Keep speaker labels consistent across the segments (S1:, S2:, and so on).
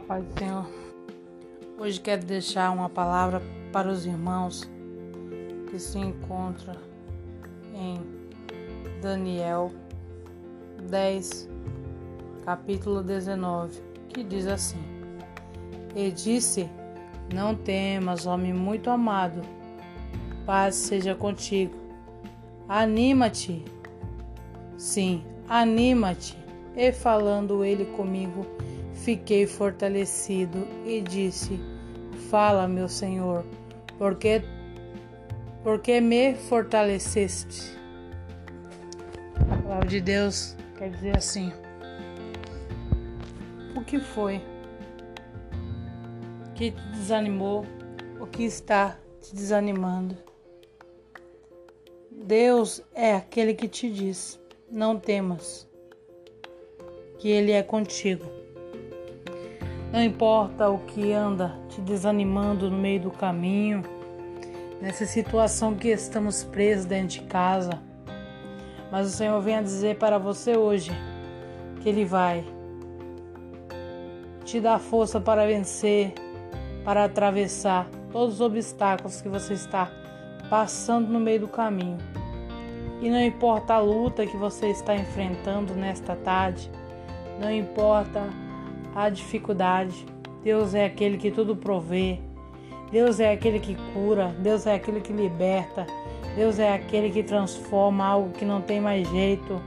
S1: Pai do Senhor. Hoje quero deixar uma palavra para os irmãos que se encontram em Daniel 10, capítulo 19, que diz assim: E disse: Não temas, homem muito amado, paz seja contigo. Anima-te. Sim, anima-te. E falando ele comigo, fiquei fortalecido e disse: Fala, meu Senhor, porque porque me fortaleceste. A palavra de Deus quer dizer assim: O que foi que te desanimou? O que está te desanimando? Deus é aquele que te diz: Não temas, que Ele é contigo. Não importa o que anda te desanimando no meio do caminho, nessa situação que estamos presos dentro de casa, mas o Senhor vem a dizer para você hoje que Ele vai te dar força para vencer, para atravessar todos os obstáculos que você está passando no meio do caminho. E não importa a luta que você está enfrentando nesta tarde, não importa a dificuldade. Deus é aquele que tudo provê. Deus é aquele que cura. Deus é aquele que liberta. Deus é aquele que transforma algo que não tem mais jeito.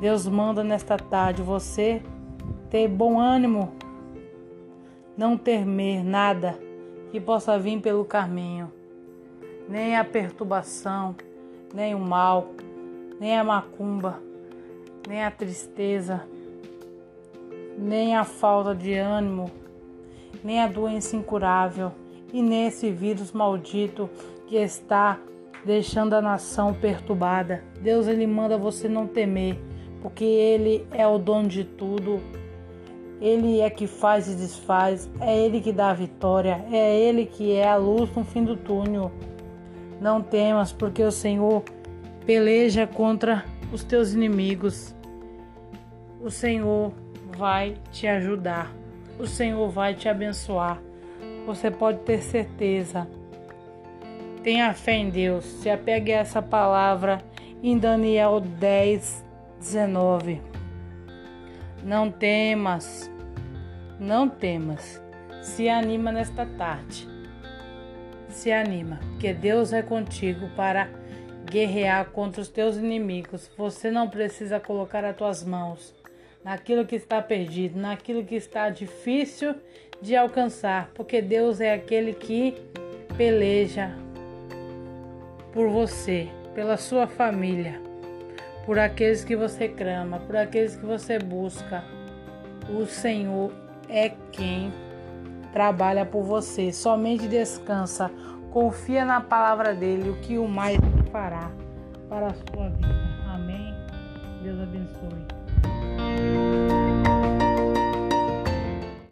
S1: Deus manda nesta tarde você ter bom ânimo, não temer nada que possa vir pelo caminho, nem a perturbação, nem o mal, nem a macumba, nem a tristeza, nem a falta de ânimo, nem a doença incurável e nem esse vírus maldito que está deixando a nação perturbada. Deus ele manda você não temer, porque ele é o dono de tudo. Ele é que faz e desfaz, é ele que dá a vitória, é ele que é a luz no fim do túnel. Não temas, porque o Senhor peleja contra os teus inimigos. O Senhor vai te ajudar. O Senhor vai te abençoar. Você pode ter certeza. Tenha fé em Deus. Se apegue a essa palavra em Daniel 10, 19. Não temas, não temas. Se anima nesta tarde. Se anima, porque Deus é contigo para guerrear contra os teus inimigos. Você não precisa colocar as tuas mãos naquilo que está perdido, naquilo que está difícil de alcançar, porque Deus é aquele que peleja por você, pela sua família, por aqueles que você clama, por aqueles que você busca. O Senhor é quem trabalha por você. Somente descansa, confia na palavra dele, o que o mais fará para a sua vida. Amém. Deus abençoe. You.